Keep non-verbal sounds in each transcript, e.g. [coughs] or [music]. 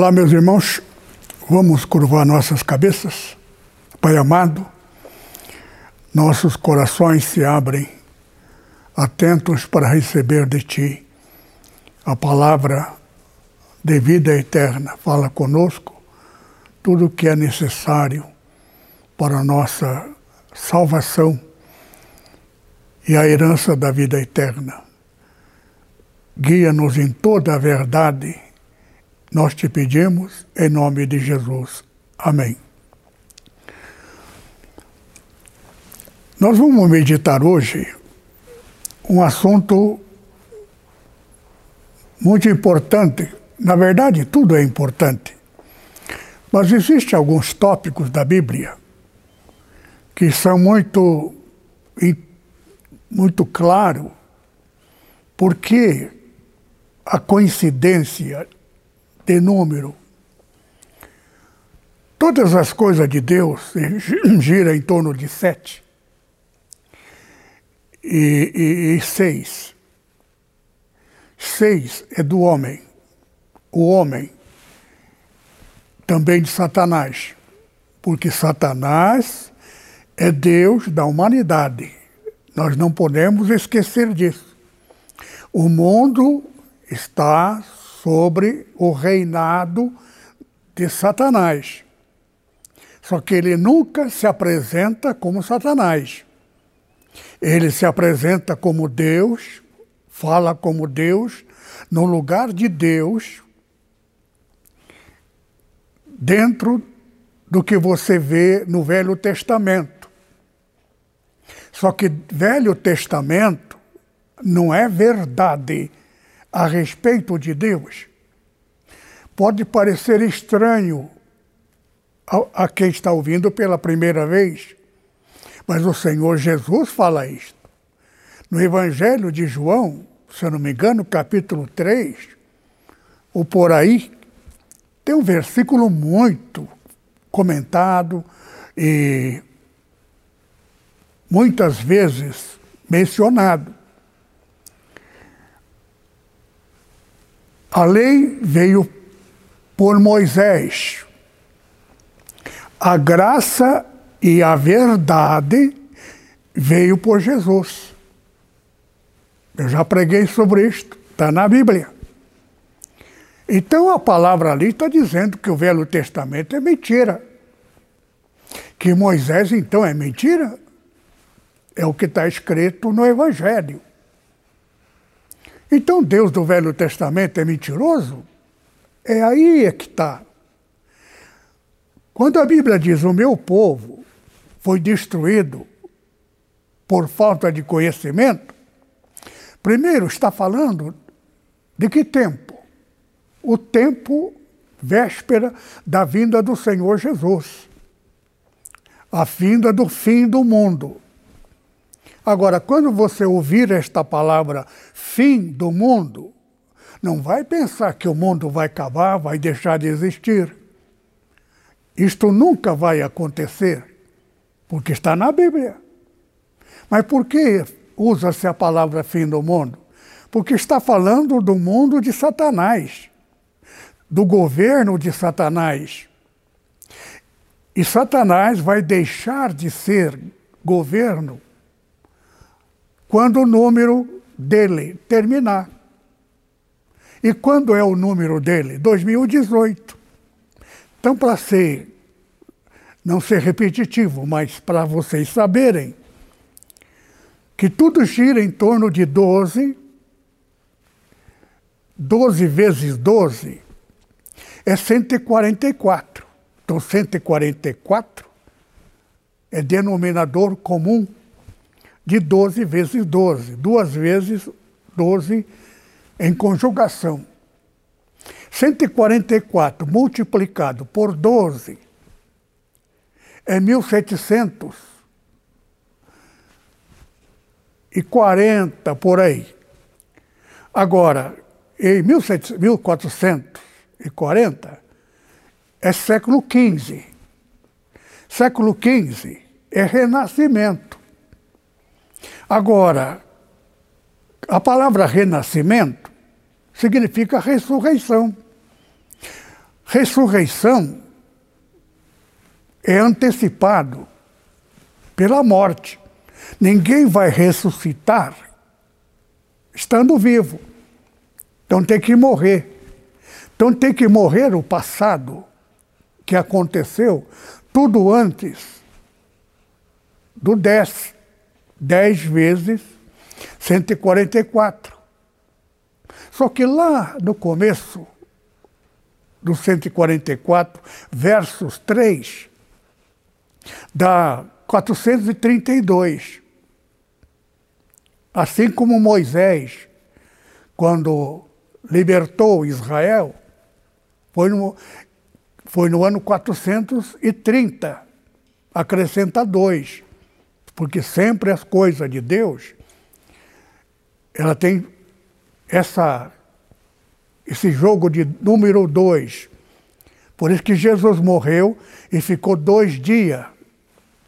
Olá, meus irmãos, vamos curvar nossas cabeças. Pai amado, nossos corações se abrem, atentos para receber de Ti a palavra de vida eterna. Fala conosco tudo o que é necessário para a nossa salvação e a herança da vida eterna. Guia-nos em toda a verdade nós te pedimos em nome de Jesus. Amém. Nós vamos meditar hoje um assunto muito importante. Na verdade, tudo é importante. Mas existem alguns tópicos da Bíblia que são muito, muito claros porque a coincidência de número. Todas as coisas de Deus [coughs] giram em torno de sete e, e, e seis. Seis é do homem. O homem também de Satanás, porque Satanás é Deus da humanidade. Nós não podemos esquecer disso. O mundo está sobre o reinado de Satanás. Só que ele nunca se apresenta como Satanás. Ele se apresenta como Deus, fala como Deus, no lugar de Deus, dentro do que você vê no Velho Testamento. Só que Velho Testamento não é verdade a respeito de Deus pode parecer estranho a, a, quem está ouvindo pela primeira vez, mas o Senhor Jesus fala isto. No Evangelho de João, se eu não me engano, capítulo 3, ou por aí, tem um versículo muito comentado e muitas vezes mencionado. A lei veio por Moisés. A graça e a verdade veio por Jesus. Eu já preguei sobre isto, está na Bíblia. Então a palavra ali está dizendo que o Velho Testamento é mentira. Que Moisés então é mentira. É o que está escrito no Evangelho. Então Deus do Velho Testamento é mentiroso? É aí é que está. Quando a Bíblia diz o meu povo foi destruído por falta de conhecimento, primeiro está falando de que tempo? O tempo véspera da vinda do Senhor Jesus. A vinda do fim do mundo. Agora, quando você ouvir esta palavra fim do mundo, não vai pensar que o mundo vai acabar, vai deixar de existir. Isto nunca vai acontecer, porque está na Bíblia. Mas por que usa-se a palavra fim do mundo? Porque está falando do mundo de Satanás, do governo de Satanás. E Satanás vai deixar de ser governo quando o número dele terminar. E quando é o número dele? 2018. Então, para ser, não ser repetitivo, mas para vocês saberem, que tudo gira em torno de 12, 12 vezes 12 é 144. Então, 144 é denominador comum de 12 vezes 12, duas vezes 12 em conjugação. 144 multiplicado por 12 é 1740 por aí. Agora, em 1440 é século XV. Século XV é renascimento. Agora, a palavra renascimento significa ressurreição. Ressurreição é antecipado pela morte. Ninguém vai ressuscitar estando vivo. Então tem que morrer. Então tem que morrer o passado que aconteceu tudo antes do 10. 10 vezes 144. Só que lá no começo do 144, versos 3, dá 432. Assim como Moisés, quando libertou Israel, foi no, foi no ano 430, acrescenta dois, porque sempre as coisas de Deus, ela tem essa, esse jogo de número dois. Por isso que Jesus morreu e ficou dois dias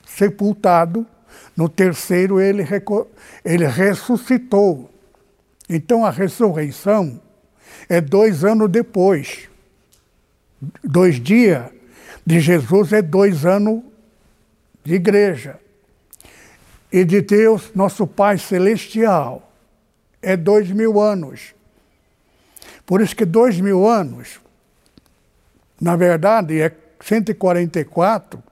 sepultado. No terceiro, ele, ele ressuscitou. Então, a ressurreição é dois anos depois. Dois dias de Jesus é dois anos de igreja. E de Deus, nosso Pai Celestial, é dois mil anos. Por isso que dois mil anos, na verdade, é 144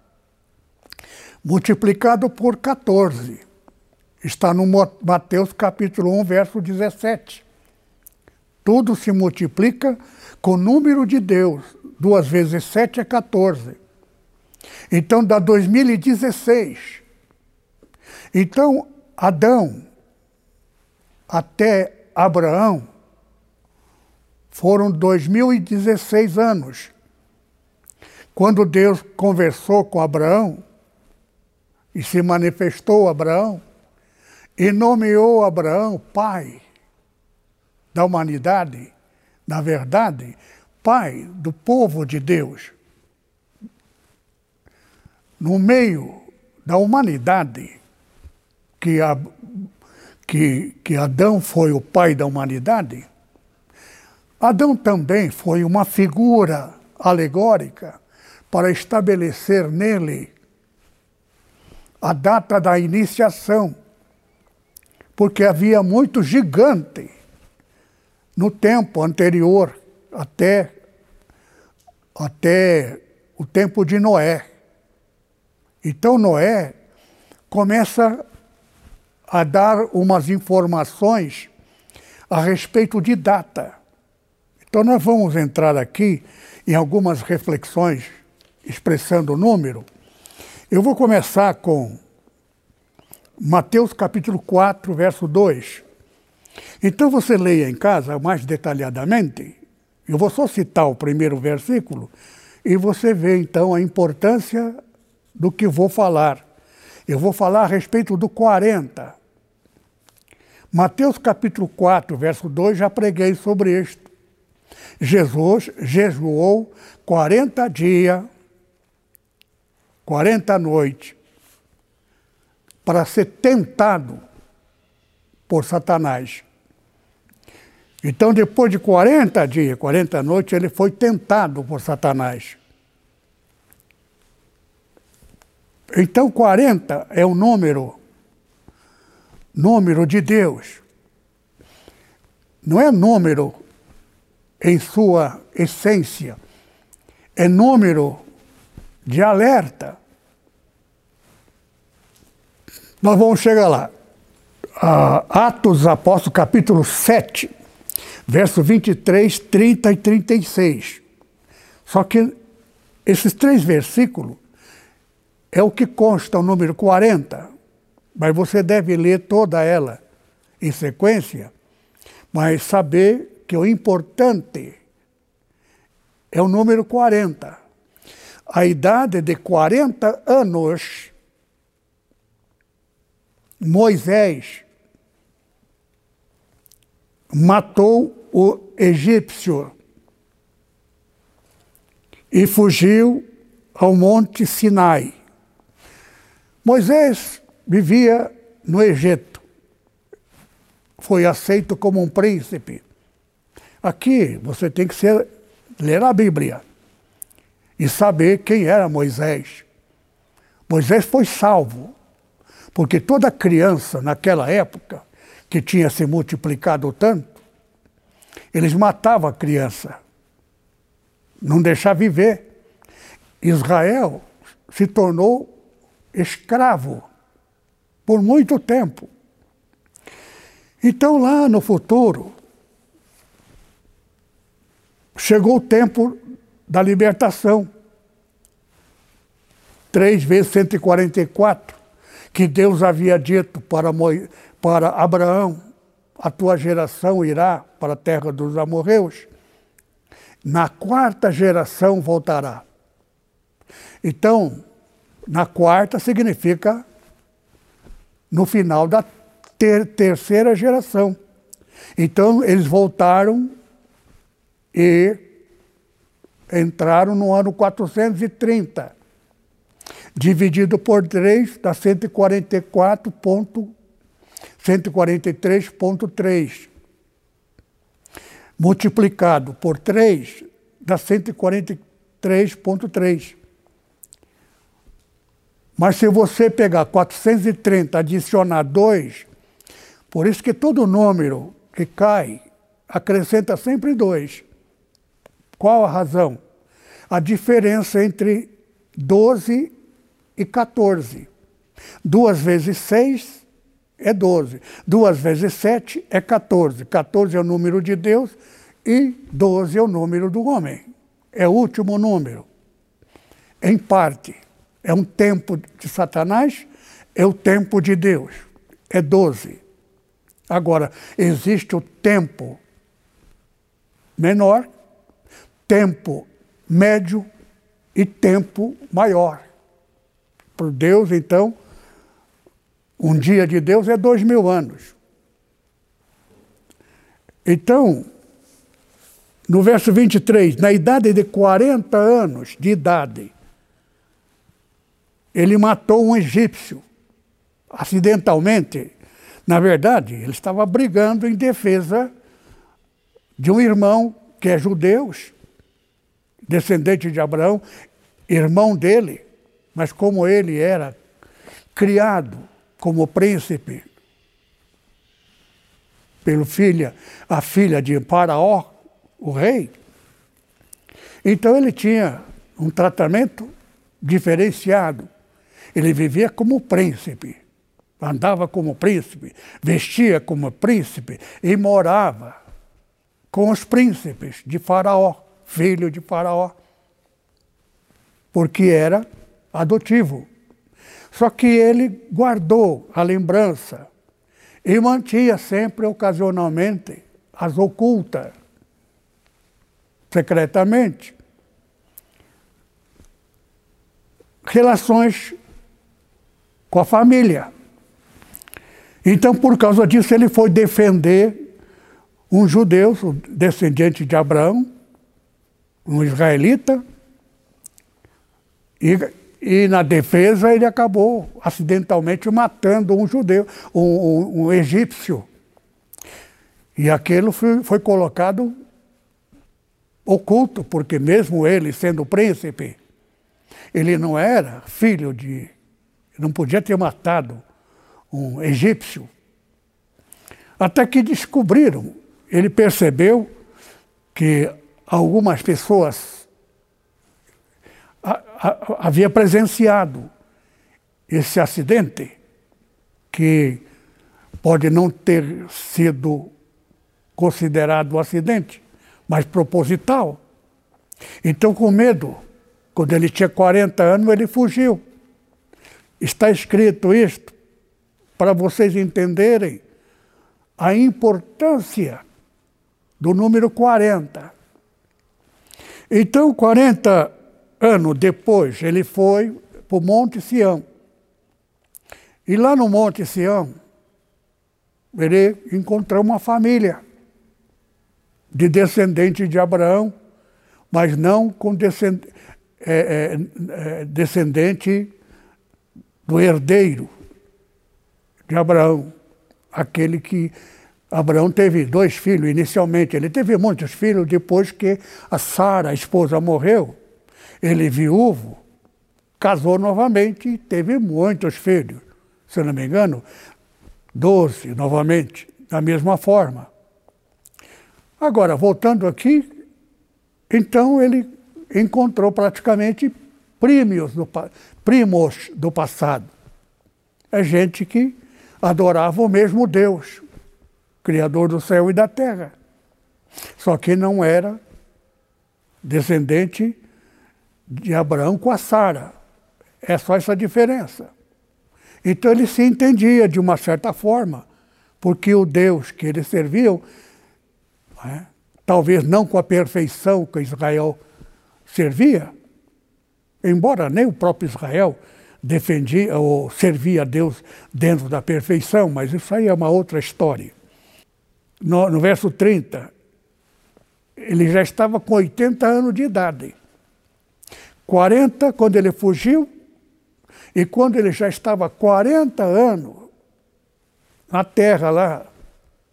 multiplicado por 14. Está no Mateus capítulo 1, verso 17. Tudo se multiplica com o número de Deus. Duas vezes sete é 14. Então dá 2016. Então, Adão até Abraão foram 2016 anos. Quando Deus conversou com Abraão e se manifestou a Abraão e nomeou Abraão pai da humanidade, na verdade, pai do povo de Deus. No meio da humanidade, que, a, que, que Adão foi o pai da humanidade, Adão também foi uma figura alegórica para estabelecer nele a data da iniciação, porque havia muito gigante no tempo anterior, até, até o tempo de Noé. Então Noé começa a dar umas informações a respeito de data. Então nós vamos entrar aqui em algumas reflexões expressando o número. Eu vou começar com Mateus capítulo 4, verso 2. Então você leia em casa mais detalhadamente. Eu vou só citar o primeiro versículo e você vê então a importância do que vou falar. Eu vou falar a respeito do 40. Mateus capítulo 4, verso 2, já preguei sobre isto. Jesus jejuou 40 dias, 40 noites, para ser tentado por Satanás. Então, depois de 40 dias, 40 noites, ele foi tentado por Satanás. Então, 40 é o número, número de Deus. Não é número em sua essência, é número de alerta. Nós vamos chegar lá. Uh, Atos Apóstolos, capítulo 7, verso 23, 30 e 36. Só que esses três versículos é o que consta o número 40, mas você deve ler toda ela em sequência, mas saber que o importante é o número 40. A idade de 40 anos, Moisés matou o egípcio e fugiu ao Monte Sinai. Moisés vivia no Egito. Foi aceito como um príncipe. Aqui você tem que ser, ler a Bíblia e saber quem era Moisés. Moisés foi salvo, porque toda criança naquela época que tinha se multiplicado tanto, eles matavam a criança, não deixavam viver. Israel se tornou escravo por muito tempo. Então, lá no futuro, chegou o tempo da libertação. Três vezes 144, que Deus havia dito para, Mo... para Abraão: a tua geração irá para a terra dos amorreus. Na quarta geração voltará. Então, na quarta significa no final da ter terceira geração. Então, eles voltaram e entraram no ano 430, dividido por 3 dá 143.3. Multiplicado por 3 dá 143.3. Mas se você pegar 430, adicionar 2, por isso que todo número que cai acrescenta sempre 2. Qual a razão? A diferença entre 12 e 14. 2 vezes 6 é 12. 2 vezes 7 é 14. 14 é o número de Deus e 12 é o número do homem. É o último número. Em parte. É um tempo de Satanás, é o tempo de Deus. É 12. Agora, existe o tempo menor, tempo médio e tempo maior. Por Deus, então, um dia de Deus é dois mil anos. Então, no verso 23, na idade de 40 anos de idade, ele matou um egípcio, acidentalmente. Na verdade, ele estava brigando em defesa de um irmão que é judeu, descendente de Abraão, irmão dele, mas como ele era criado como príncipe pelo filha, a filha de Faraó, o rei, então ele tinha um tratamento diferenciado. Ele vivia como príncipe, andava como príncipe, vestia como príncipe e morava com os príncipes de Faraó, filho de Faraó, porque era adotivo. Só que ele guardou a lembrança e mantinha sempre, ocasionalmente, as ocultas, secretamente, relações com a família. Então, por causa disso, ele foi defender um judeu, descendente de Abraão, um israelita, e, e na defesa ele acabou acidentalmente matando um judeu, um, um, um egípcio. E aquilo foi, foi colocado oculto, porque mesmo ele sendo príncipe, ele não era filho de não podia ter matado um egípcio. Até que descobriram, ele percebeu que algumas pessoas havia presenciado esse acidente, que pode não ter sido considerado um acidente, mas proposital. Então, com medo, quando ele tinha 40 anos, ele fugiu. Está escrito isto para vocês entenderem a importância do número 40. Então, 40 anos depois, ele foi para o Monte Sião. E lá no Monte Sião, ele encontrou uma família de descendentes de Abraão, mas não com é, é, é, descendente do herdeiro de Abraão, aquele que Abraão teve dois filhos inicialmente. Ele teve muitos filhos depois que a Sara, a esposa, morreu. Ele, viúvo, casou novamente e teve muitos filhos. Se não me engano, doze novamente, da mesma forma. Agora, voltando aqui, então ele encontrou praticamente primos do, primos do passado. É gente que adorava o mesmo Deus, Criador do céu e da terra. Só que não era descendente de Abraão com a Sara. É só essa diferença. Então ele se entendia de uma certa forma, porque o Deus que eles serviam, é, talvez não com a perfeição que Israel servia, embora nem o próprio Israel defendia ou servia a Deus dentro da perfeição, mas isso aí é uma outra história. No, no verso 30, ele já estava com 80 anos de idade. 40 quando ele fugiu, e quando ele já estava 40 anos na terra lá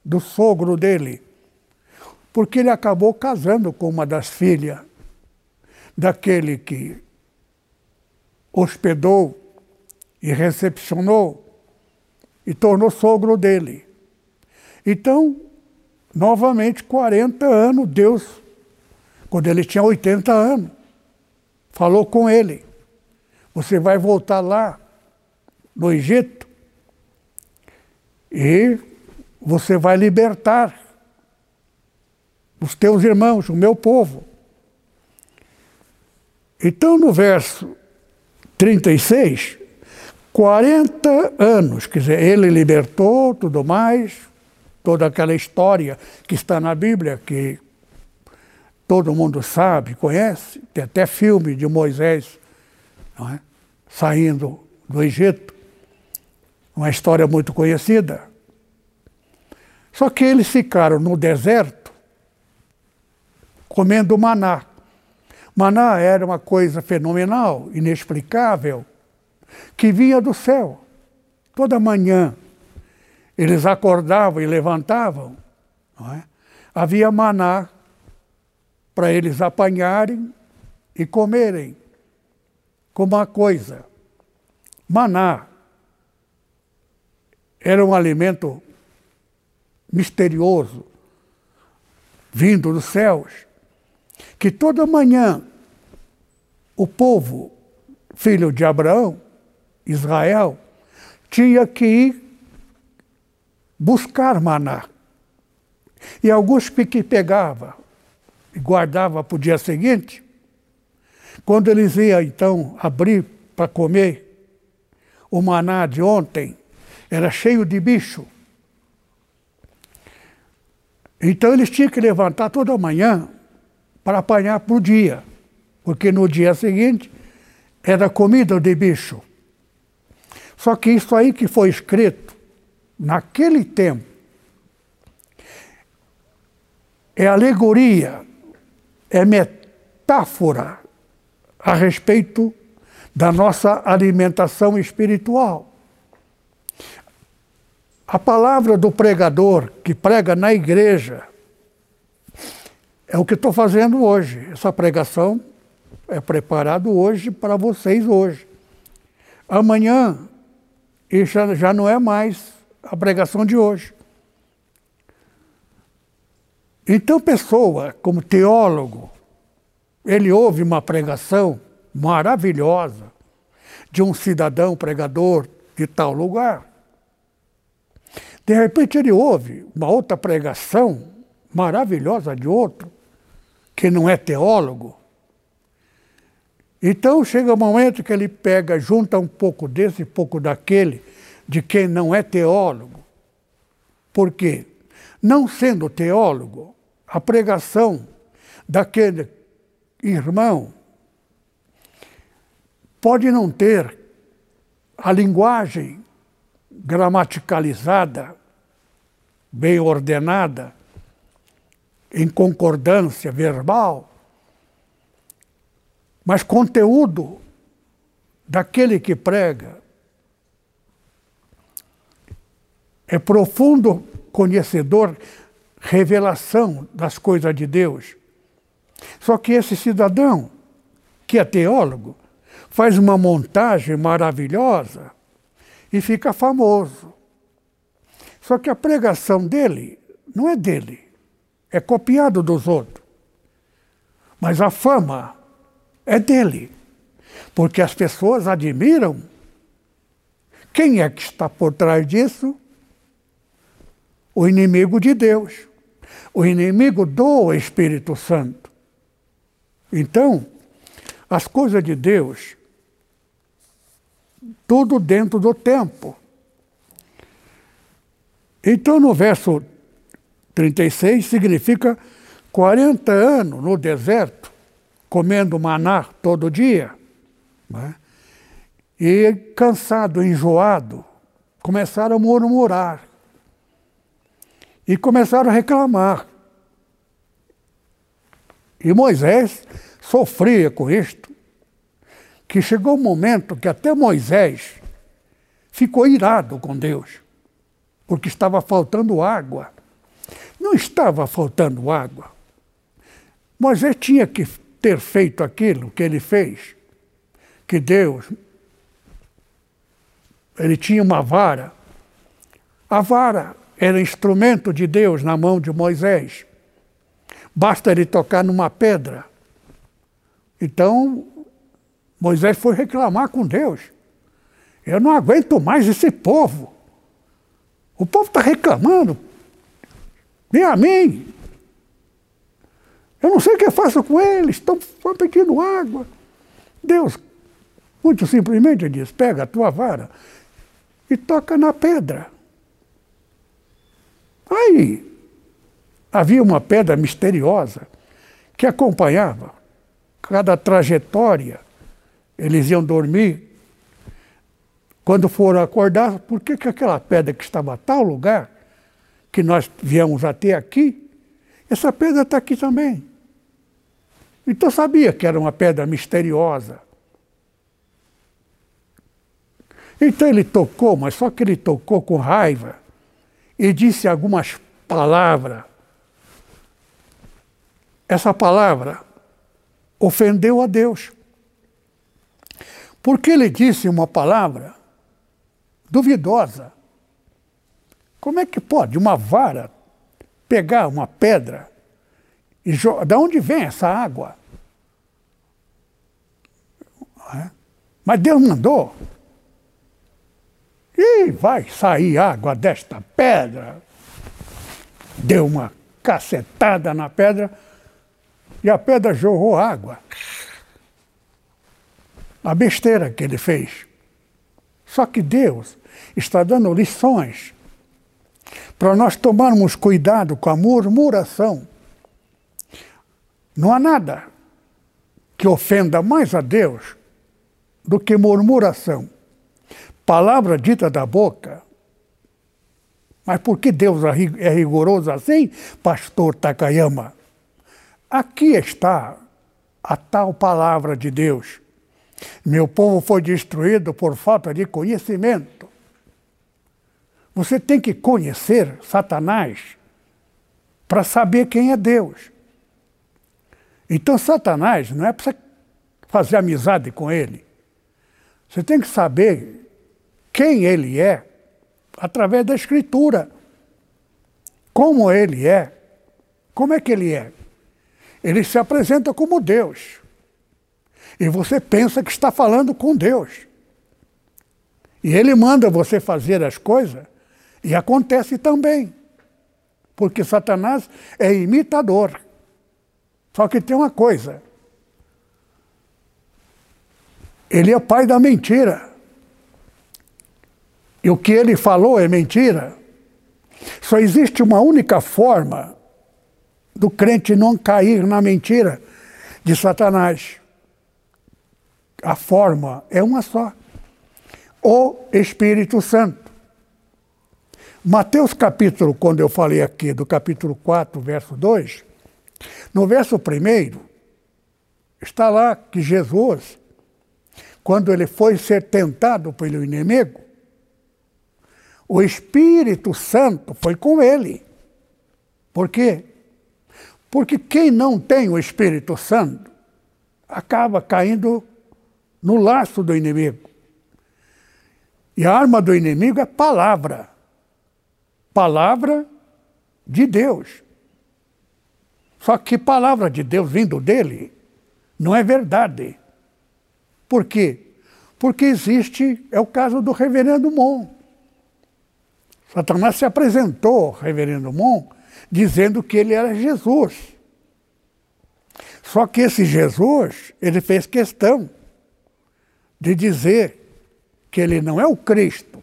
do sogro dele, porque ele acabou casando com uma das filhas daquele que hospedou e recepcionou e tornou sogro dele. Então, novamente, 40 anos, Deus, quando ele tinha 80 anos, falou com ele: Você vai voltar lá no Egito e você vai libertar os teus irmãos, o meu povo. Então, no verso 36, 40 anos, quer dizer, ele libertou tudo mais, toda aquela história que está na Bíblia, que todo mundo sabe, conhece, tem até filme de Moisés é? saindo do Egito, uma história muito conhecida. Só que eles ficaram no deserto comendo maná. Maná era uma coisa fenomenal, inexplicável, que vinha do céu. Toda manhã eles acordavam e levantavam, é? havia maná para eles apanharem e comerem como uma coisa. Maná era um alimento misterioso, vindo dos céus que toda manhã o povo, filho de Abraão, Israel, tinha que ir buscar maná. E alguns que pegava e guardava para o dia seguinte, quando eles iam então abrir para comer, o maná de ontem era cheio de bicho. Então eles tinham que levantar toda manhã para apanhar para o dia, porque no dia seguinte era comida de bicho. Só que isso aí que foi escrito naquele tempo é alegoria, é metáfora a respeito da nossa alimentação espiritual. A palavra do pregador que prega na igreja é o que estou fazendo hoje. Essa pregação é preparado hoje para vocês hoje. Amanhã, isso já não é mais a pregação de hoje. Então, pessoa, como teólogo, ele ouve uma pregação maravilhosa de um cidadão pregador de tal lugar. De repente, ele ouve uma outra pregação maravilhosa de outro, que não é teólogo. Então chega um momento que ele pega, junta um pouco desse e pouco daquele, de quem não é teólogo. Por quê? Não sendo teólogo, a pregação daquele irmão pode não ter a linguagem gramaticalizada, bem ordenada, em concordância verbal, mas conteúdo daquele que prega é profundo conhecedor, revelação das coisas de Deus. Só que esse cidadão, que é teólogo, faz uma montagem maravilhosa e fica famoso. Só que a pregação dele não é dele, é copiado dos outros. Mas a fama é dele, porque as pessoas admiram. Quem é que está por trás disso? O inimigo de Deus, o inimigo do Espírito Santo. Então, as coisas de Deus, tudo dentro do tempo. Então, no verso 36, significa 40 anos no deserto, comendo maná todo dia. Né? E cansado, enjoado, começaram a murmurar. E começaram a reclamar. E Moisés sofria com isto, que chegou um momento que até Moisés ficou irado com Deus, porque estava faltando água. Não estava faltando água. Moisés tinha que ter feito aquilo que ele fez, que Deus, ele tinha uma vara. A vara era instrumento de Deus na mão de Moisés. Basta ele tocar numa pedra. Então, Moisés foi reclamar com Deus. Eu não aguento mais esse povo. O povo está reclamando. Vem a mim. Eu não sei o que eu faço com eles. Estão pedindo água. Deus, muito simplesmente, diz: pega a tua vara e toca na pedra. Aí, havia uma pedra misteriosa que acompanhava cada trajetória. Eles iam dormir. Quando foram acordar, por que, que aquela pedra que estava a tal lugar, que nós viemos até aqui, essa pedra está aqui também. Então sabia que era uma pedra misteriosa. Então ele tocou, mas só que ele tocou com raiva e disse algumas palavras essa palavra ofendeu a Deus. Porque ele disse uma palavra duvidosa. Como é que pode uma vara pegar uma pedra e jogar? Da onde vem essa água? É? Mas Deus mandou. E vai sair água desta pedra. Deu uma cacetada na pedra e a pedra jorrou água. A besteira que ele fez. Só que Deus está dando lições para nós tomarmos cuidado com a murmuração. Não há nada que ofenda mais a Deus do que murmuração. Palavra dita da boca. Mas por que Deus é rigoroso assim, pastor Takayama? Aqui está a tal palavra de Deus. Meu povo foi destruído por falta de conhecimento. Você tem que conhecer Satanás para saber quem é Deus. Então, Satanás não é para você fazer amizade com ele. Você tem que saber quem ele é através da Escritura. Como ele é. Como é que ele é? Ele se apresenta como Deus. E você pensa que está falando com Deus. E ele manda você fazer as coisas e acontece também. Porque Satanás é imitador. Só que tem uma coisa. Ele é pai da mentira. E o que ele falou é mentira. Só existe uma única forma do crente não cair na mentira, de Satanás. A forma é uma só. O Espírito Santo. Mateus capítulo, quando eu falei aqui do capítulo 4, verso 2, no verso 1, está lá que Jesus, quando ele foi ser tentado pelo inimigo, o Espírito Santo foi com ele. Por quê? Porque quem não tem o Espírito Santo acaba caindo no laço do inimigo. E a arma do inimigo é palavra. Palavra de Deus. Só que palavra de Deus vindo dele não é verdade. Por quê? Porque existe, é o caso do reverendo Mon. Satanás se apresentou reverendo Mon dizendo que ele era Jesus. Só que esse Jesus, ele fez questão de dizer que ele não é o Cristo.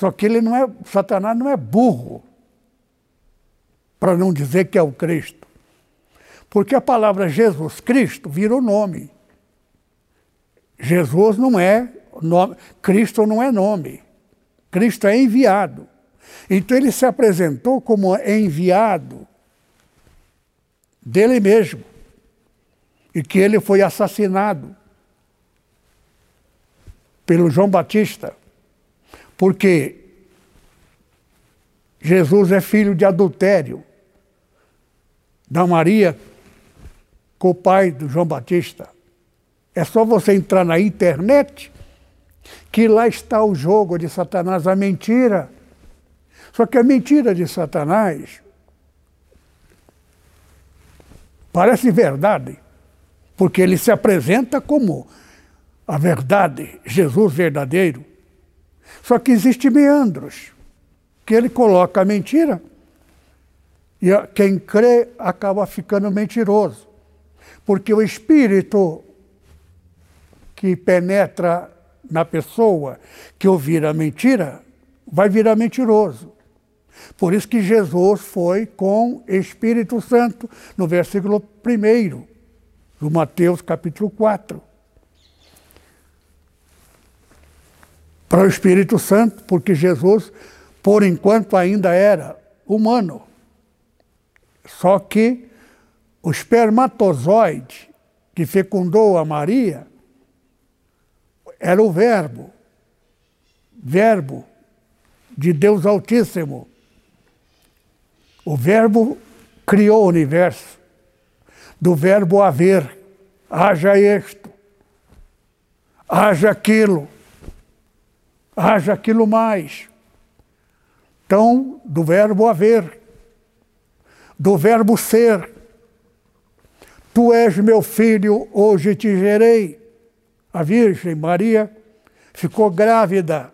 Só que ele não é, Satanás não é burro para não dizer que é o Cristo. Porque a palavra Jesus Cristo virou nome. Jesus não é nome, Cristo não é nome. Cristo é enviado. Então ele se apresentou como enviado dele mesmo. E que ele foi assassinado pelo João Batista. Porque Jesus é filho de adultério da Maria com o pai do João Batista. É só você entrar na internet que lá está o jogo de Satanás, a mentira. Só que a mentira de Satanás parece verdade, porque ele se apresenta como a verdade, Jesus verdadeiro. Só que existe meandros, que ele coloca a mentira e quem crê acaba ficando mentiroso. Porque o espírito que penetra na pessoa, que ouvir a mentira, vai virar mentiroso. Por isso que Jesus foi com Espírito Santo, no versículo 1 do Mateus capítulo 4. Para o Espírito Santo, porque Jesus, por enquanto, ainda era humano. Só que o espermatozoide que fecundou a Maria era o Verbo, Verbo de Deus Altíssimo. O Verbo criou o universo. Do verbo haver, haja isto, haja aquilo, haja aquilo mais. Então, do verbo haver, do verbo ser. Tu és meu filho, hoje te gerei. A Virgem Maria ficou grávida,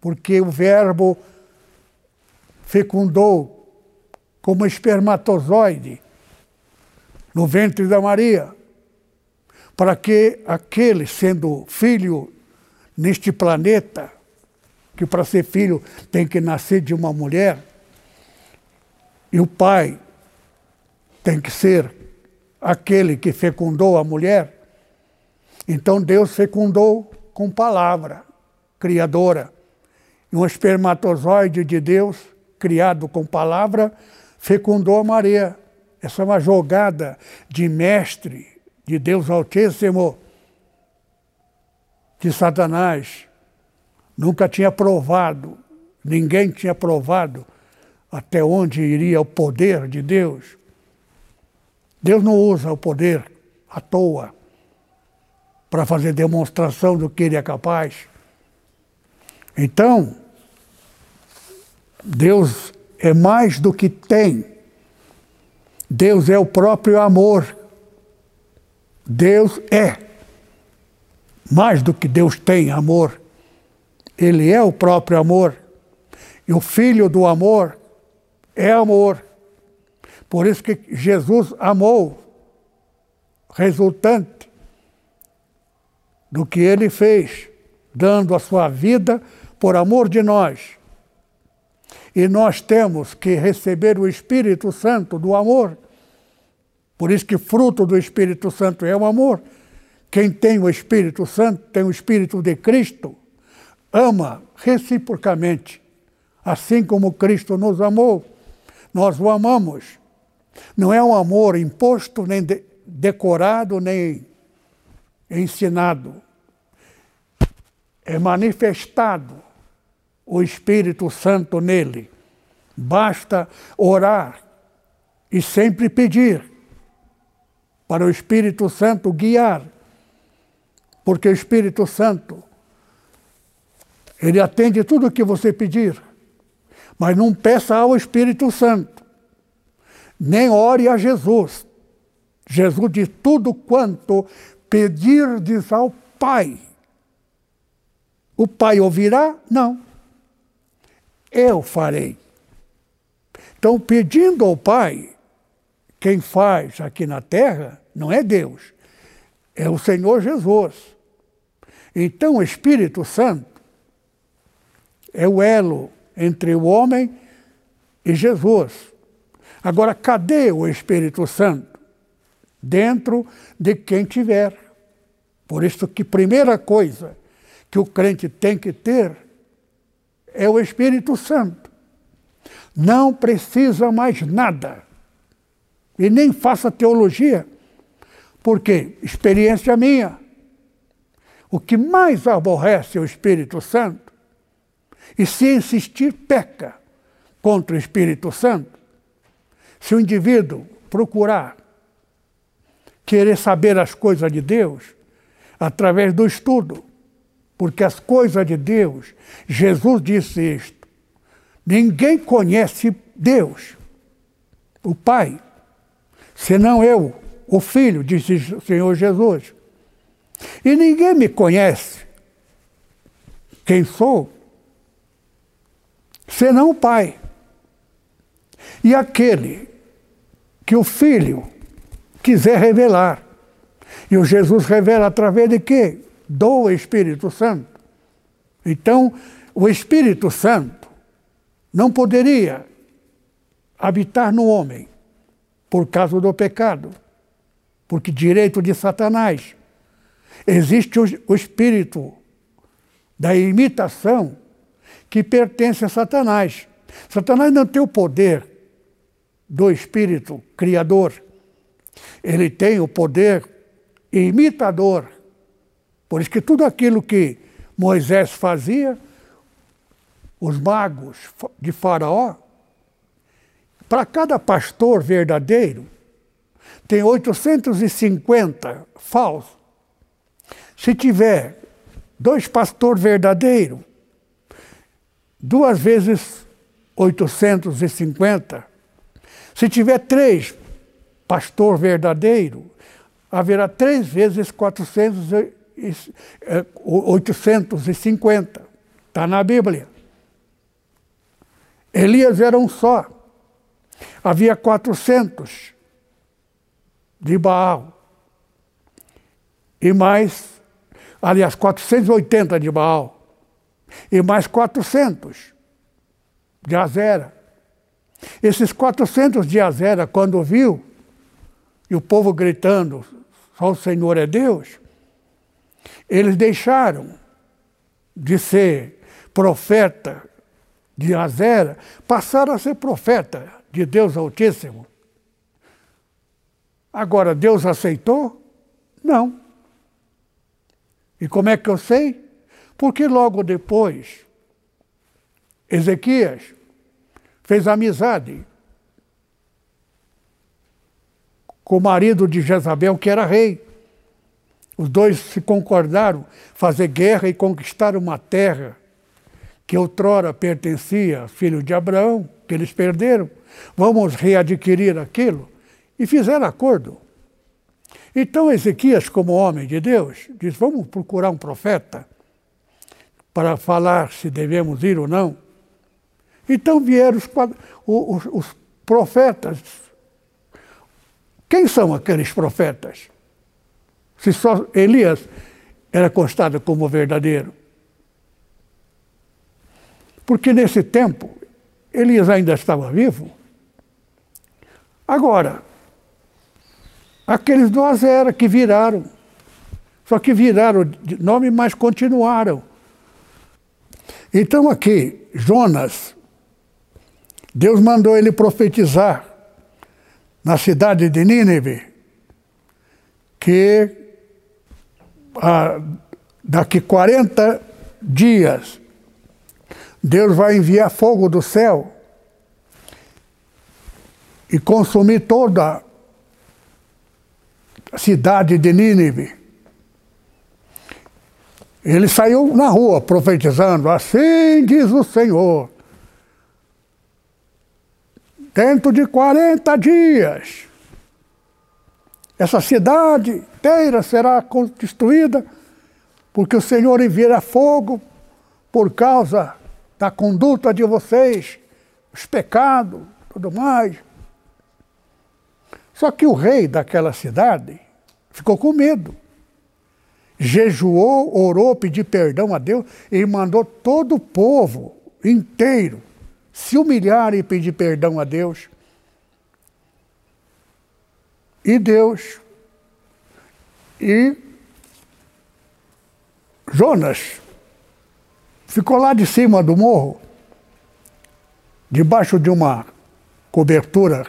porque o verbo fecundou como espermatozoide no ventre da Maria, para que aquele, sendo filho neste planeta, que para ser filho tem que nascer de uma mulher, e o pai tem que ser aquele que fecundou a mulher, então Deus fecundou com palavra criadora. Um espermatozoide de Deus, criado com palavra, fecundou a Maria. Essa é uma jogada de mestre de Deus Altíssimo, de Satanás. Nunca tinha provado, ninguém tinha provado até onde iria o poder de Deus. Deus não usa o poder à toa para fazer demonstração do que ele é capaz. Então, Deus é mais do que tem. Deus é o próprio amor. Deus é mais do que Deus tem amor. Ele é o próprio amor. E o filho do amor é amor. Por isso que Jesus amou, resultante do que ele fez, dando a sua vida por amor de nós. E nós temos que receber o Espírito Santo do amor Por isso que fruto do Espírito Santo é o amor. Quem tem o Espírito Santo tem o Espírito de Cristo. Ama reciprocamente, assim como Cristo nos amou. Nós o amamos. Não é um amor imposto, nem de, decorado, nem ensinado. É manifestado o Espírito Santo nele. Basta orar e sempre pedir para o Espírito Santo guiar, porque o Espírito Santo ele atende tudo o que você pedir, mas não peça ao Espírito Santo, nem ore a Jesus. Jesus diz: tudo quanto pedirdes ao Pai, o Pai ouvirá? Não. Eu farei. Então, pedindo ao Pai, quem faz aqui na terra não é Deus, é o Senhor Jesus. Então, o Espírito Santo é o elo entre o homem e Jesus. Agora, cadê o Espírito Santo? Dentro de quem tiver. Por isso que primeira coisa que o crente tem que ter é o Espírito Santo. Não precisa mais nada. E nem faça teologia. Porque, experiência minha, o que mais aborrece o Espírito Santo, e se insistir, peca contra o Espírito Santo, se o indivíduo procurar querer saber as coisas de Deus através do estudo, porque as coisas de Deus, Jesus disse isto, ninguém conhece Deus, o Pai, senão eu, o Filho, disse o Senhor Jesus. E ninguém me conhece quem sou, senão o Pai. E aquele que o Filho quiser revelar. E o Jesus revela através de quê? Do Espírito Santo. Então, o Espírito Santo não poderia habitar no homem por causa do pecado, porque direito de Satanás. Existe o espírito da imitação que pertence a Satanás. Satanás não tem o poder do espírito criador. Ele tem o poder imitador. Por isso que tudo aquilo que Moisés fazia, os magos de Faraó, para cada pastor verdadeiro, tem 850 falsos. Se tiver dois pastores verdadeiros, duas vezes 850. Se tiver três pastor verdadeiro, haverá três vezes 400, 850. Está na Bíblia. Elias era um só. Havia 400 de Baal. E mais, aliás, 480 de Baal. E mais 400 de Azera. Esses 400 de Azera, quando viu, e o povo gritando, só o Senhor é Deus, eles deixaram de ser profeta de Azera, passaram a ser profeta de Deus Altíssimo. Agora, Deus aceitou? Não. E como é que eu sei? Porque logo depois, Ezequias fez amizade com o marido de Jezabel, que era rei. Os dois se concordaram fazer guerra e conquistar uma terra que outrora pertencia aos filhos de Abraão, que eles perderam. Vamos readquirir aquilo. E fizeram acordo. Então Ezequias, como homem de Deus, diz: vamos procurar um profeta para falar se devemos ir ou não. Então vieram os, os, os profetas. Quem são aqueles profetas? Se só Elias era constado como verdadeiro. Porque nesse tempo, Elias ainda estava vivo. Agora, aqueles do Azera que viraram. Só que viraram de nome, mas continuaram. Então aqui, Jonas, Deus mandou ele profetizar na cidade de Nínive que ah, daqui 40 dias Deus vai enviar fogo do céu e consumir toda cidade de Nínive. Ele saiu na rua profetizando: Assim diz o Senhor. Dentro de 40 dias, essa cidade inteira será destruída, porque o Senhor enviará fogo por causa da conduta de vocês, os pecados, tudo mais. Só que o rei daquela cidade ficou com medo. Jejuou, orou, pediu perdão a Deus e mandou todo o povo inteiro se humilhar e pedir perdão a Deus. E Deus e Jonas ficou lá de cima do morro, debaixo de uma cobertura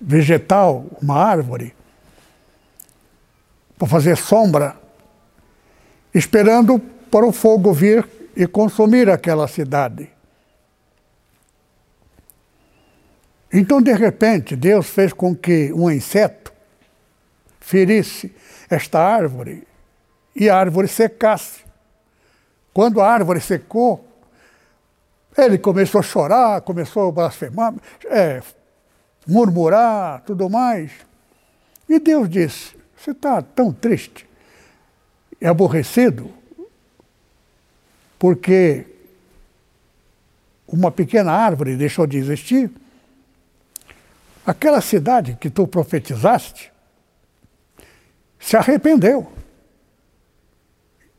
vegetal, uma árvore, para fazer sombra, esperando para o fogo vir e consumir aquela cidade. Então, de repente, Deus fez com que um inseto ferisse esta árvore e a árvore secasse. Quando a árvore secou, ele começou a chorar, começou a blasfemar, é, murmurar, tudo mais. E Deus disse: Você está tão triste e aborrecido porque uma pequena árvore deixou de existir? Aquela cidade que tu profetizaste se arrependeu.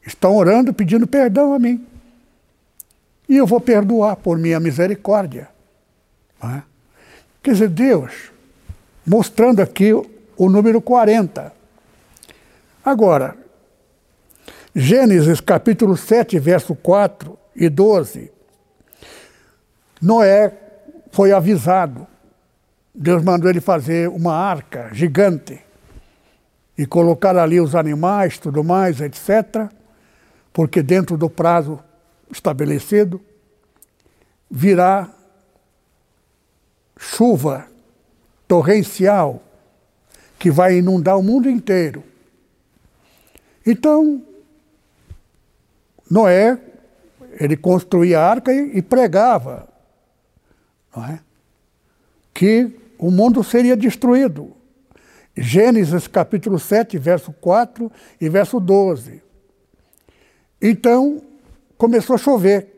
Estão orando, pedindo perdão a mim. E eu vou perdoar por minha misericórdia. É? Quer dizer, Deus mostrando aqui o número 40. Agora, Gênesis capítulo 7, verso 4 e 12. Noé foi avisado. Deus mandou ele fazer uma arca gigante e colocar ali os animais, tudo mais, etc. Porque dentro do prazo estabelecido virá chuva torrencial que vai inundar o mundo inteiro. Então, Noé, ele construía a arca e, e pregava é? que o mundo seria destruído. Gênesis capítulo 7, verso 4 e verso 12. Então, começou a chover.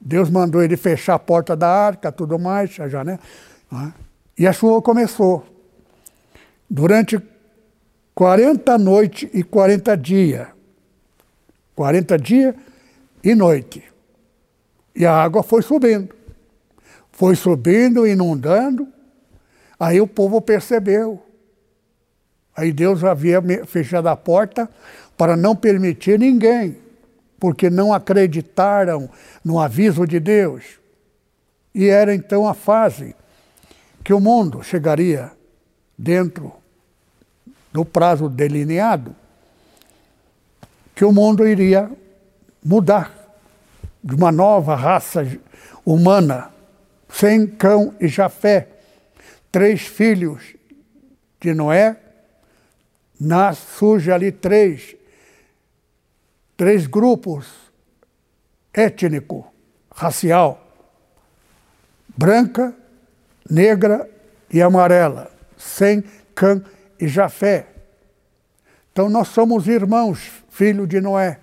Deus mandou ele fechar a porta da arca, tudo mais, a janela. Né? E a chuva começou. Durante 40 noites e 40 dias. 40 dias e noite. E a água foi subindo. Foi subindo, inundando. Aí o povo percebeu. Aí Deus havia fechado a porta para não permitir ninguém, porque não acreditaram no aviso de Deus. E era então a fase que o mundo chegaria dentro do prazo delineado, que o mundo iria mudar de uma nova raça humana, sem Cão e Jafé, três filhos de Noé, nas, surge ali três, três grupos étnico, racial, branca, negra e amarela, Sem, Cã e Jafé. Então nós somos irmãos, filho de Noé.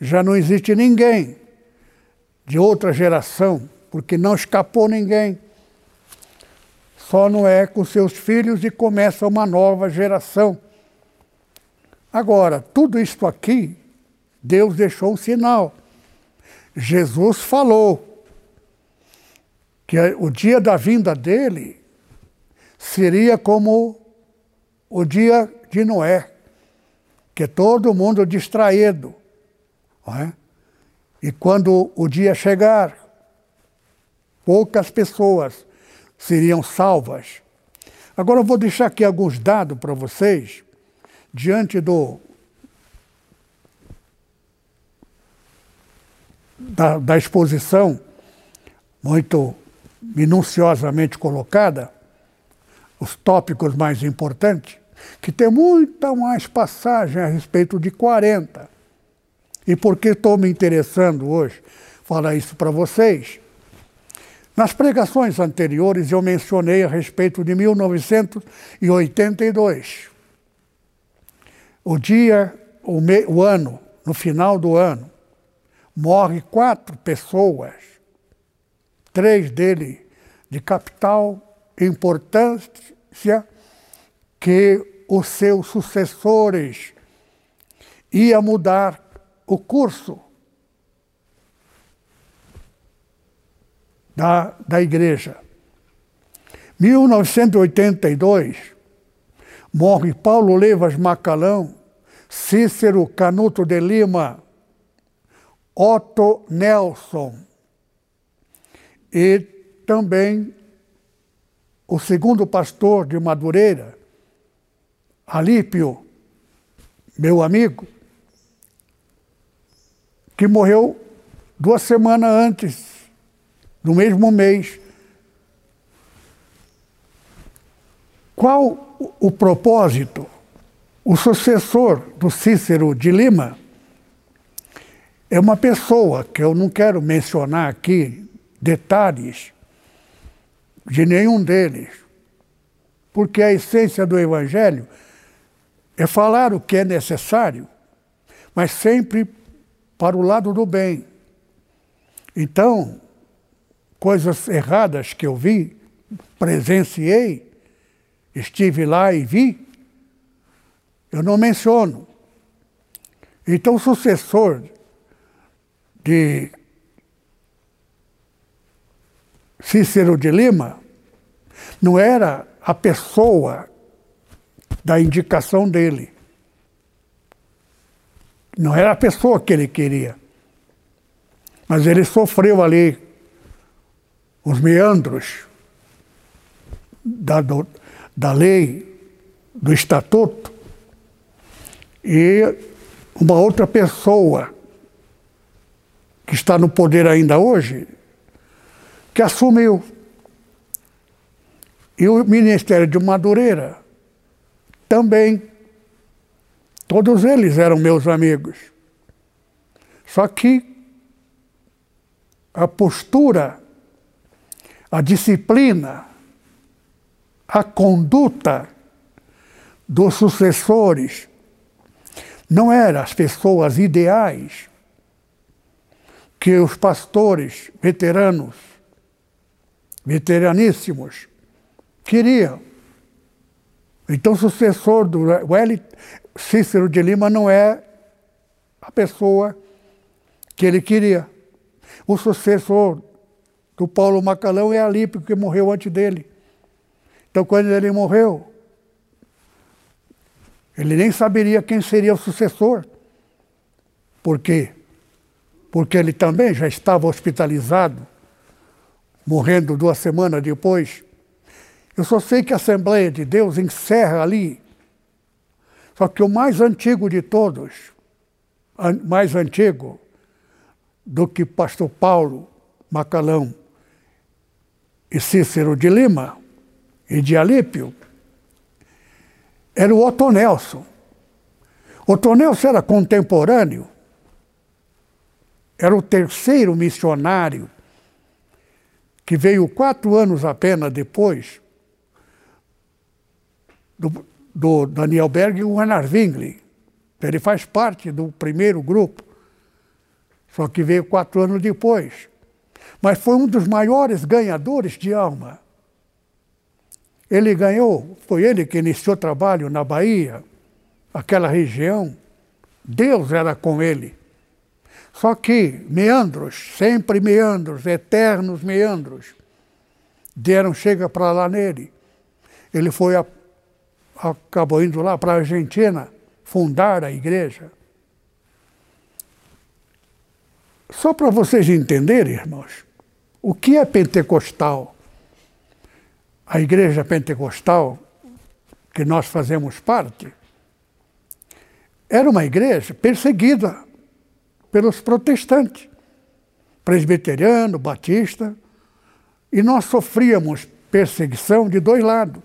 Já não existe ninguém de outra geração, porque não escapou ninguém. Só Noé com seus filhos e começa uma nova geração. Agora, tudo isso aqui, Deus deixou um sinal. Jesus falou que o dia da vinda dele seria como o dia de Noé, que todo mundo distraído. É? E quando o dia chegar, poucas pessoas seriam salvas. Agora eu vou deixar aqui alguns dados para vocês, diante do da, da exposição, muito minuciosamente colocada, os tópicos mais importantes, que tem muita mais passagem a respeito de 40. E por que estou me interessando hoje falar isso para vocês? Nas pregações anteriores eu mencionei a respeito de 1982. O dia, o, me, o ano, no final do ano, morre quatro pessoas, três dele de capital importância, que os seus sucessores ia mudar o curso da, da igreja. 1982, morre Paulo Levas Macalão, Cícero Canuto de Lima, Otto Nelson e também o segundo pastor de Madureira, Alípio, meu amigo, que morreu duas semanas antes no mesmo mês. Qual o propósito? O sucessor do Cícero de Lima é uma pessoa que eu não quero mencionar aqui detalhes de nenhum deles, porque a essência do Evangelho é falar o que é necessário, mas sempre para o lado do bem. Então, coisas erradas que eu vi, presenciei, estive lá e vi, eu não menciono. Então, o sucessor de Cícero de Lima não era a pessoa da indicação dele. Não era a pessoa que ele queria. Mas ele sofreu ali os meandros da, do, da lei, do estatuto, e uma outra pessoa que está no poder ainda hoje, que assumiu. E o Ministério de Madureira também. Todos eles eram meus amigos. Só que a postura a disciplina, a conduta dos sucessores não eram as pessoas ideais que os pastores veteranos, veteraníssimos, queriam. Então, o sucessor do Cícero de Lima não é a pessoa que ele queria. O sucessor que o Paulo Macalão é ali porque morreu antes dele. Então, quando ele morreu, ele nem saberia quem seria o sucessor. Por quê? Porque ele também já estava hospitalizado, morrendo duas semanas depois. Eu só sei que a Assembleia de Deus encerra ali. Só que o mais antigo de todos, mais antigo do que pastor Paulo Macalão, e Cícero de Lima e de Alípio, era o Otto Nelson. Otto Nelson era contemporâneo, era o terceiro missionário que veio quatro anos apenas depois do, do Daniel Berg e o Werner Wingli. Ele faz parte do primeiro grupo, só que veio quatro anos depois mas foi um dos maiores ganhadores de alma. Ele ganhou, foi ele que iniciou trabalho na Bahia, aquela região. Deus era com ele. Só que meandros, sempre meandros, eternos meandros, deram chega para lá nele. Ele foi acabou indo lá para a Argentina fundar a igreja. Só para vocês entenderem, irmãos, o que é pentecostal? A igreja pentecostal, que nós fazemos parte, era uma igreja perseguida pelos protestantes, presbiteriano, batista, e nós sofríamos perseguição de dois lados.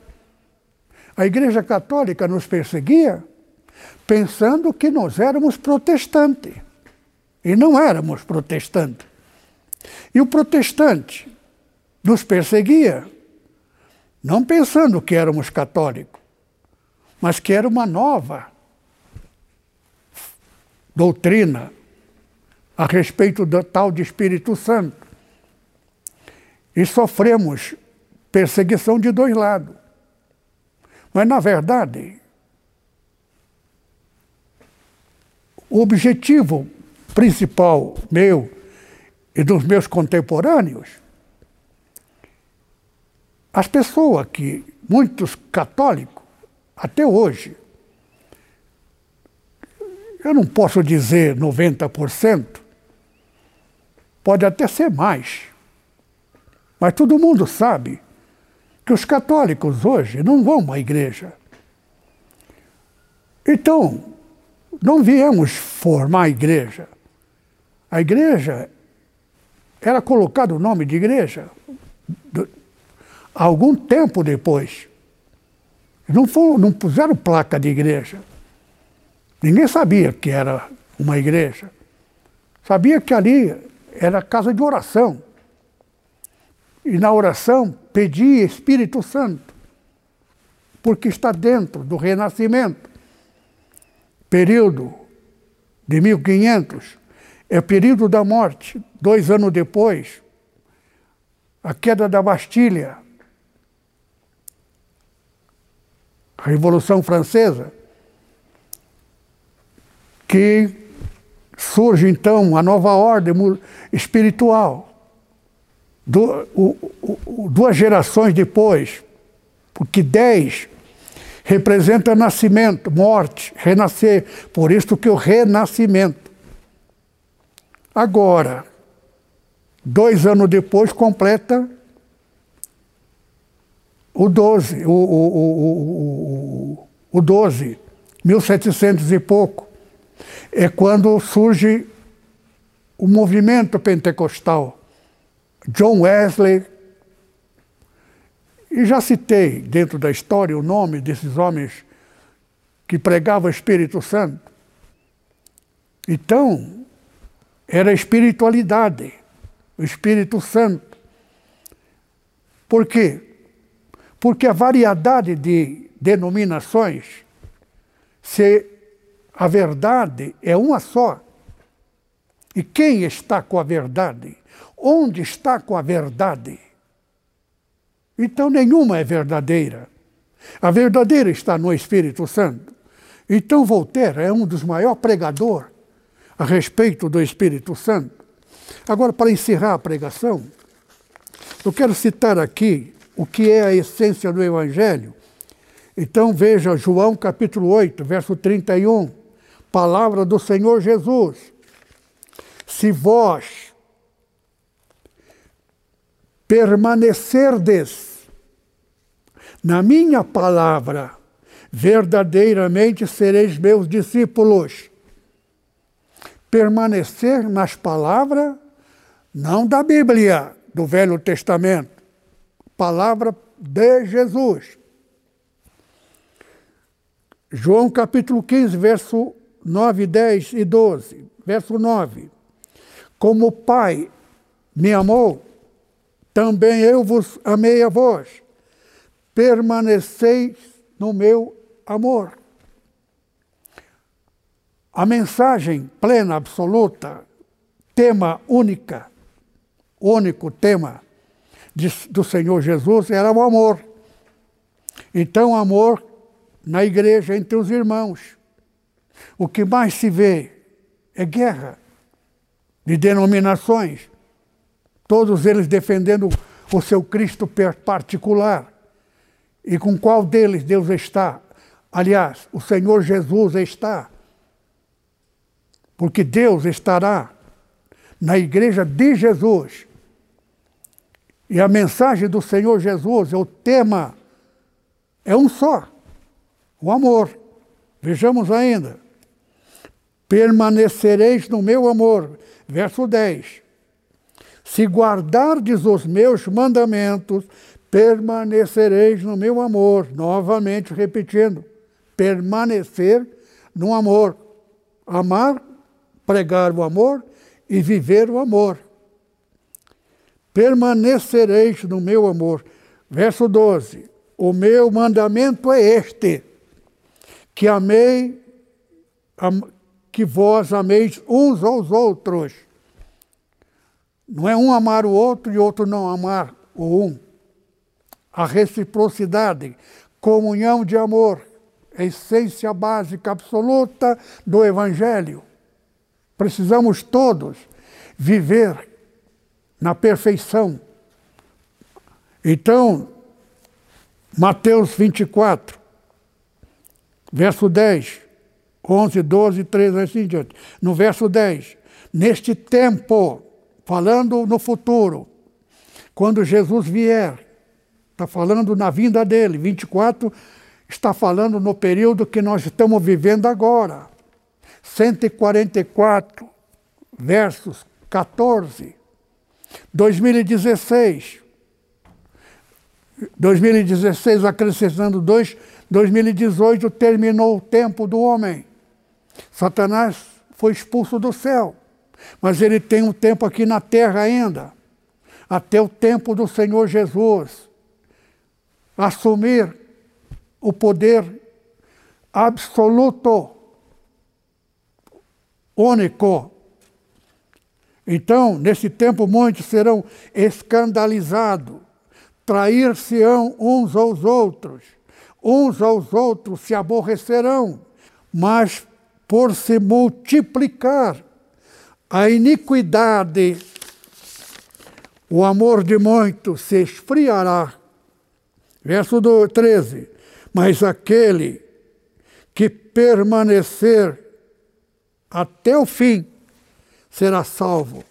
A Igreja Católica nos perseguia pensando que nós éramos protestantes. E não éramos protestantes. E o protestante nos perseguia, não pensando que éramos católicos, mas que era uma nova doutrina a respeito do tal de Espírito Santo. E sofremos perseguição de dois lados. Mas, na verdade, o objetivo principal meu e dos meus contemporâneos, as pessoas que, muitos católicos, até hoje, eu não posso dizer 90%, pode até ser mais, mas todo mundo sabe que os católicos hoje não vão à igreja. Então, não viemos formar a igreja. A igreja era colocado o nome de igreja algum tempo depois. Não, for, não puseram placa de igreja. Ninguém sabia que era uma igreja. Sabia que ali era casa de oração. E na oração pedia Espírito Santo, porque está dentro do Renascimento. Período de 1500 é período da morte. Dois anos depois, a queda da Bastilha, a Revolução Francesa, que surge então a nova ordem espiritual. Du, o, o, duas gerações depois, porque dez representa nascimento, morte, renascer. Por isso que o renascimento. Agora, dois anos depois, completa o 12, o, o, o, o, o 12, 1700 e pouco. É quando surge o movimento pentecostal. John Wesley, e já citei dentro da história o nome desses homens que pregavam o Espírito Santo. Então, era espiritualidade, o Espírito Santo. Por quê? Porque a variedade de denominações, se a verdade é uma só, e quem está com a verdade? Onde está com a verdade? Então nenhuma é verdadeira. A verdadeira está no Espírito Santo. Então Voltaire é um dos maiores pregadores a respeito do Espírito Santo. Agora, para encerrar a pregação, eu quero citar aqui o que é a essência do Evangelho. Então veja João capítulo 8, verso 31, palavra do Senhor Jesus. Se vós permanecerdes na minha palavra, verdadeiramente sereis meus discípulos. Permanecer nas palavras, não da Bíblia, do Velho Testamento, palavra de Jesus. João capítulo 15, verso 9, 10 e 12. Verso 9. Como o Pai me amou, também eu vos amei a vós permaneceis no meu amor. A mensagem plena, absoluta, tema única, único tema de, do Senhor Jesus era o amor. Então, amor na igreja entre os irmãos. O que mais se vê é guerra de denominações, todos eles defendendo o seu Cristo particular. E com qual deles Deus está? Aliás, o Senhor Jesus está. Porque Deus estará na igreja de Jesus. E a mensagem do Senhor Jesus, o tema é um só: o amor. Vejamos ainda. Permanecereis no meu amor. Verso 10. Se guardardes os meus mandamentos, permanecereis no meu amor. Novamente repetindo, permanecer no amor. Amar, pregar o amor e viver o amor. Permanecereis no meu amor. Verso 12: O meu mandamento é este: que amei, am, que vós ameis uns aos outros. Não é um amar o outro e outro não amar o um a reciprocidade, comunhão de amor, essência básica absoluta do Evangelho. Precisamos todos viver na perfeição. Então, Mateus 24, verso 10, 11, 12, 13, assim diante. No verso 10, neste tempo, falando no futuro, quando Jesus vier, Está falando na vinda dele. 24 está falando no período que nós estamos vivendo agora. 144, versos 14. 2016. 2016, acrescentando 2, 2018 terminou o tempo do homem. Satanás foi expulso do céu, mas ele tem um tempo aqui na terra ainda, até o tempo do Senhor Jesus assumir o poder absoluto, único. Então, nesse tempo, muitos serão escandalizados, trair-se-ão uns aos outros, uns aos outros se aborrecerão, mas por se multiplicar a iniquidade, o amor de muitos se esfriará Verso 13: Mas aquele que permanecer até o fim será salvo.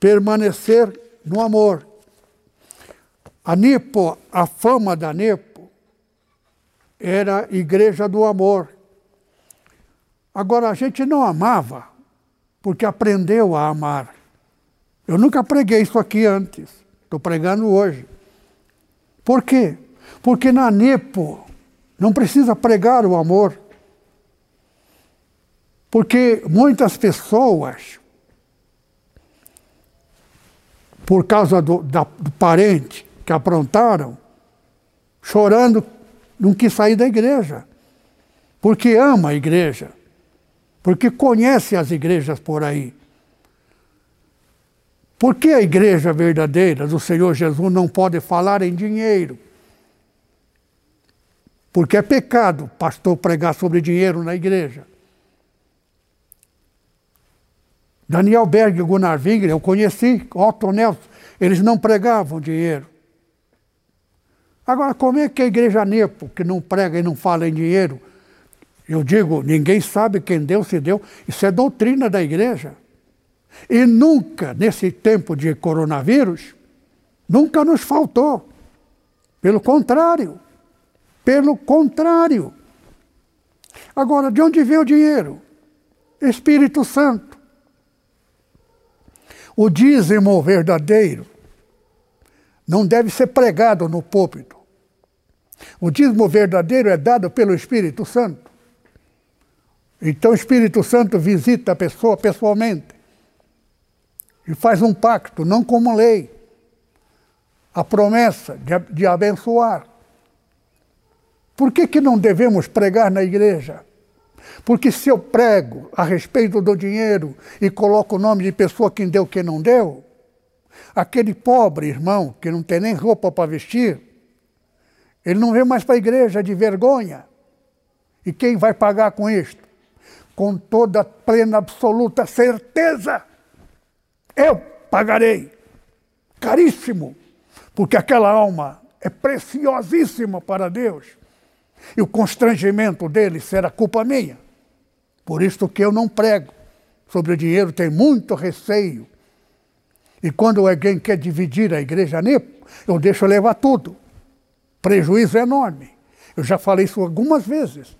Permanecer no amor. A Nipo, a fama da Nipo, era igreja do amor. Agora, a gente não amava porque aprendeu a amar. Eu nunca preguei isso aqui antes, estou pregando hoje. Por quê? Porque na NEPO não precisa pregar o amor. Porque muitas pessoas, por causa do, da, do parente que aprontaram, chorando, não quis sair da igreja. Porque ama a igreja. Porque conhece as igrejas por aí. Por que a igreja verdadeira do Senhor Jesus não pode falar em dinheiro? Porque é pecado pastor pregar sobre dinheiro na igreja. Daniel Berg e Gunnar Wingre, eu conheci, Otto Nelson, eles não pregavam dinheiro. Agora, como é que a igreja Nepo, que não prega e não fala em dinheiro, eu digo, ninguém sabe quem deu, se deu, isso é doutrina da igreja. E nunca, nesse tempo de coronavírus, nunca nos faltou. Pelo contrário, pelo contrário. Agora, de onde vem o dinheiro? Espírito Santo. O dízimo verdadeiro não deve ser pregado no púlpito. O dízimo verdadeiro é dado pelo Espírito Santo. Então o Espírito Santo visita a pessoa pessoalmente e faz um pacto, não como lei, a promessa de, de abençoar. Por que, que não devemos pregar na igreja? Porque se eu prego a respeito do dinheiro e coloco o nome de pessoa quem deu, quem não deu, aquele pobre irmão que não tem nem roupa para vestir, ele não vem mais para a igreja de vergonha. E quem vai pagar com isto? Com toda plena, absoluta certeza, eu pagarei. Caríssimo, porque aquela alma é preciosíssima para Deus. e o constrangimento deles será culpa minha. Por isso que eu não prego sobre o dinheiro, tenho muito receio. E quando alguém quer dividir a igreja nipo, eu deixo levar tudo. Prejuízo enorme. Eu já falei isso algumas vezes.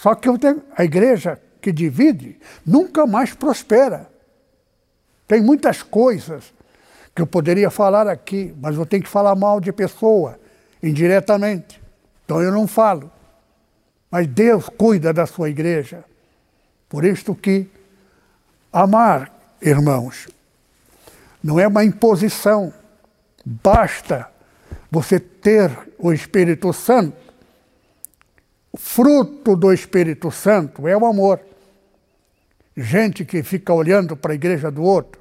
Só que a igreja que divide nunca mais prospera. Tem muitas coisas que eu poderia falar aqui, mas eu tenho que falar mal de pessoa, indiretamente. Então eu não falo. Mas Deus cuida da sua igreja. Por isto que amar, irmãos, não é uma imposição. Basta você ter o Espírito Santo. Fruto do Espírito Santo é o amor. Gente que fica olhando para a igreja do outro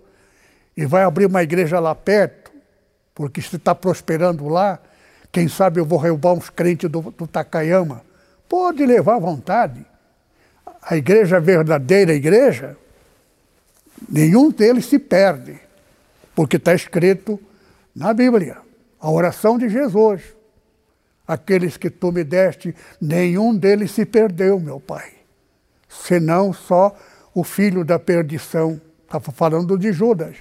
e vai abrir uma igreja lá perto, porque se está prosperando lá, quem sabe eu vou roubar uns crentes do, do Takayama. Pode levar à vontade. A igreja verdadeira, a igreja, nenhum deles se perde, porque está escrito na Bíblia, a oração de Jesus. Aqueles que tu me deste, nenhum deles se perdeu, meu Pai, senão só o filho da perdição. Estava falando de Judas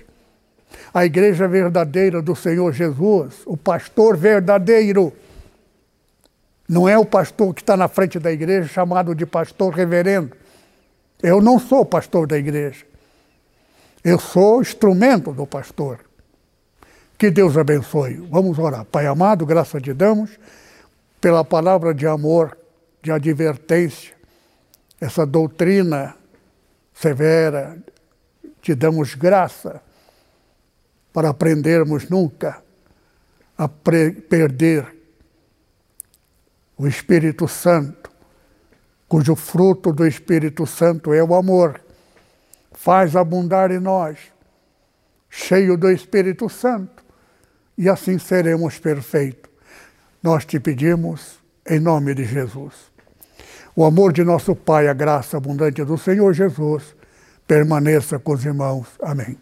a igreja verdadeira do Senhor Jesus, o pastor verdadeiro. Não é o pastor que está na frente da igreja, chamado de pastor reverendo. Eu não sou pastor da igreja. Eu sou instrumento do pastor. Que Deus abençoe. Vamos orar. Pai amado, graça te damos pela palavra de amor, de advertência, essa doutrina severa. Te damos graça para aprendermos nunca a perder o Espírito Santo, cujo fruto do Espírito Santo é o amor. Faz abundar em nós, cheio do Espírito Santo, e assim seremos perfeitos. Nós te pedimos em nome de Jesus. O amor de nosso Pai, a graça abundante do Senhor Jesus, permaneça com os irmãos. Amém.